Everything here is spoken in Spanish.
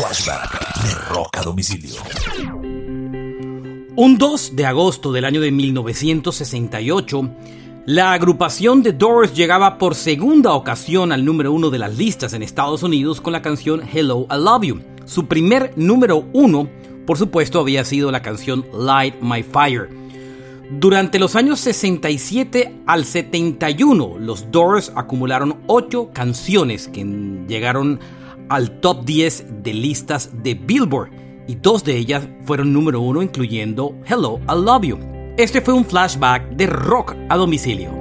De a Domicilio. Un 2 de agosto del año de 1968, la agrupación The Doors llegaba por segunda ocasión al número uno de las listas en Estados Unidos con la canción Hello, I Love You. Su primer número uno, por supuesto, había sido la canción Light My Fire. Durante los años 67 al 71, los Doors acumularon ocho canciones que llegaron al top 10 de listas de Billboard y dos de ellas fueron número uno incluyendo Hello, I Love You. Este fue un flashback de rock a domicilio.